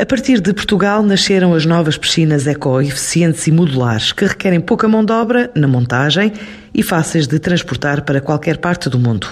A partir de Portugal nasceram as novas piscinas eco-eficientes e modulares, que requerem pouca mão de obra na montagem e fáceis de transportar para qualquer parte do mundo.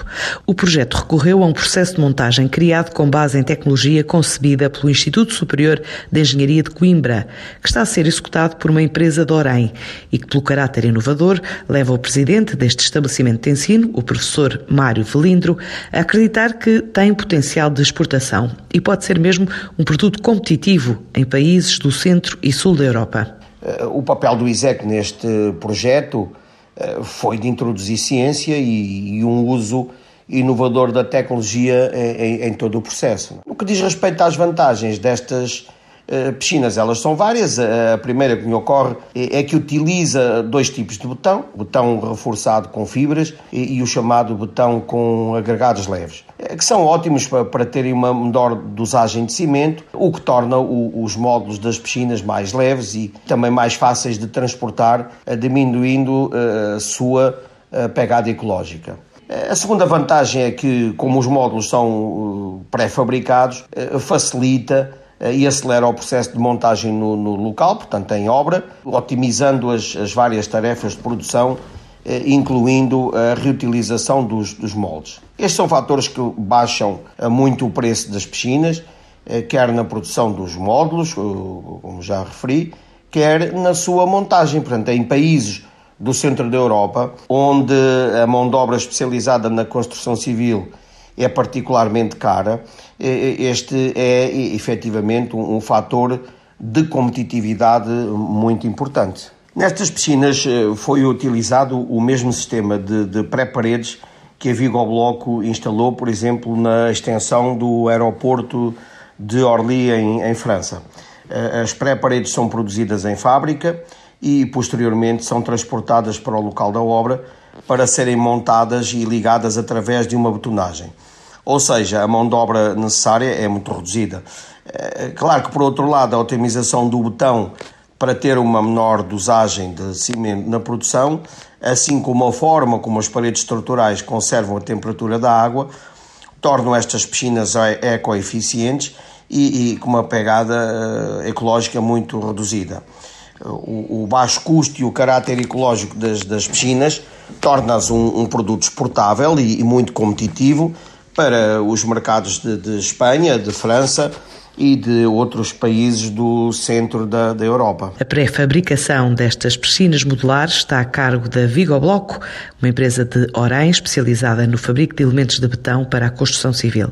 O projeto recorreu a um processo de montagem criado com base em tecnologia concebida pelo Instituto Superior de Engenharia de Coimbra, que está a ser executado por uma empresa de Orem e que, pelo caráter inovador, leva o presidente deste estabelecimento de ensino, o professor Mário Velindro, a acreditar que tem potencial de exportação e pode ser mesmo um produto competitivo em países do centro e sul da Europa. Eh, o papel do ISEC neste projeto foi de introduzir ciência e, e um uso inovador da tecnologia em, em, todo o processo. No que diz respeito às vantagens destas piscinas, elas são várias. A primeira que me ocorre é, é, que utiliza dois tipos de botão, botão reforçado com fibras e, o chamado botão com agregados leves. Eh, que são ótimos para, terem uma menor dosagem de cimento, o que torna os módulos das piscinas mais leves e também mais fáceis de transportar, eh, diminuindo eh, a sua pegada ecológica. A segunda vantagem é que, como os módulos são pré-fabricados, facilita e acelera o processo de montagem no, no local, portanto em obra, otimizando as, as várias tarefas de produção eh, incluindo a reutilização dos, dos moldes. Estes são fatores que baixam eh, muito o preço das piscinas, eh, quer na produção dos módulos, como já referi, quer na sua montagem. Portanto, em países do centro da Europa, onde a mão de obra especializada na construção civil é particularmente cara, este é efetivamente um, um fator de competitividade muito importante. Nestas piscinas eh, foi utilizado o mesmo sistema de, de pré-paredes que a Vigo Bloco instalou, por exemplo, na extensão do aeroporto de Orly, em, em França. Eh, as pré-paredes são produzidas em fábrica e posteriormente são transportadas para o local da obra para serem montadas e ligadas através de uma betonagem. Ou seja, a mão de obra necessária é muito reduzida. Eh, claro que, por outro lado, a otimização do botão para ter uma menor dosagem de cimento na produção, assim como a forma como as paredes estruturais conservam a temperatura da água, tornam estas piscinas ecoeficientes e, e com uma pegada uh, ecológica muito reduzida. O, o, baixo custo e o caráter ecológico das, das piscinas torna-as um, um, produto exportável e, e, muito competitivo para os mercados de, de Espanha, de França, e de outros países do centro da, da Europa. A pré-fabricação destas piscinas modulares está a cargo da Vigo Bloco, uma empresa de Orém especializada no fabrico de elementos de betão para a construção civil.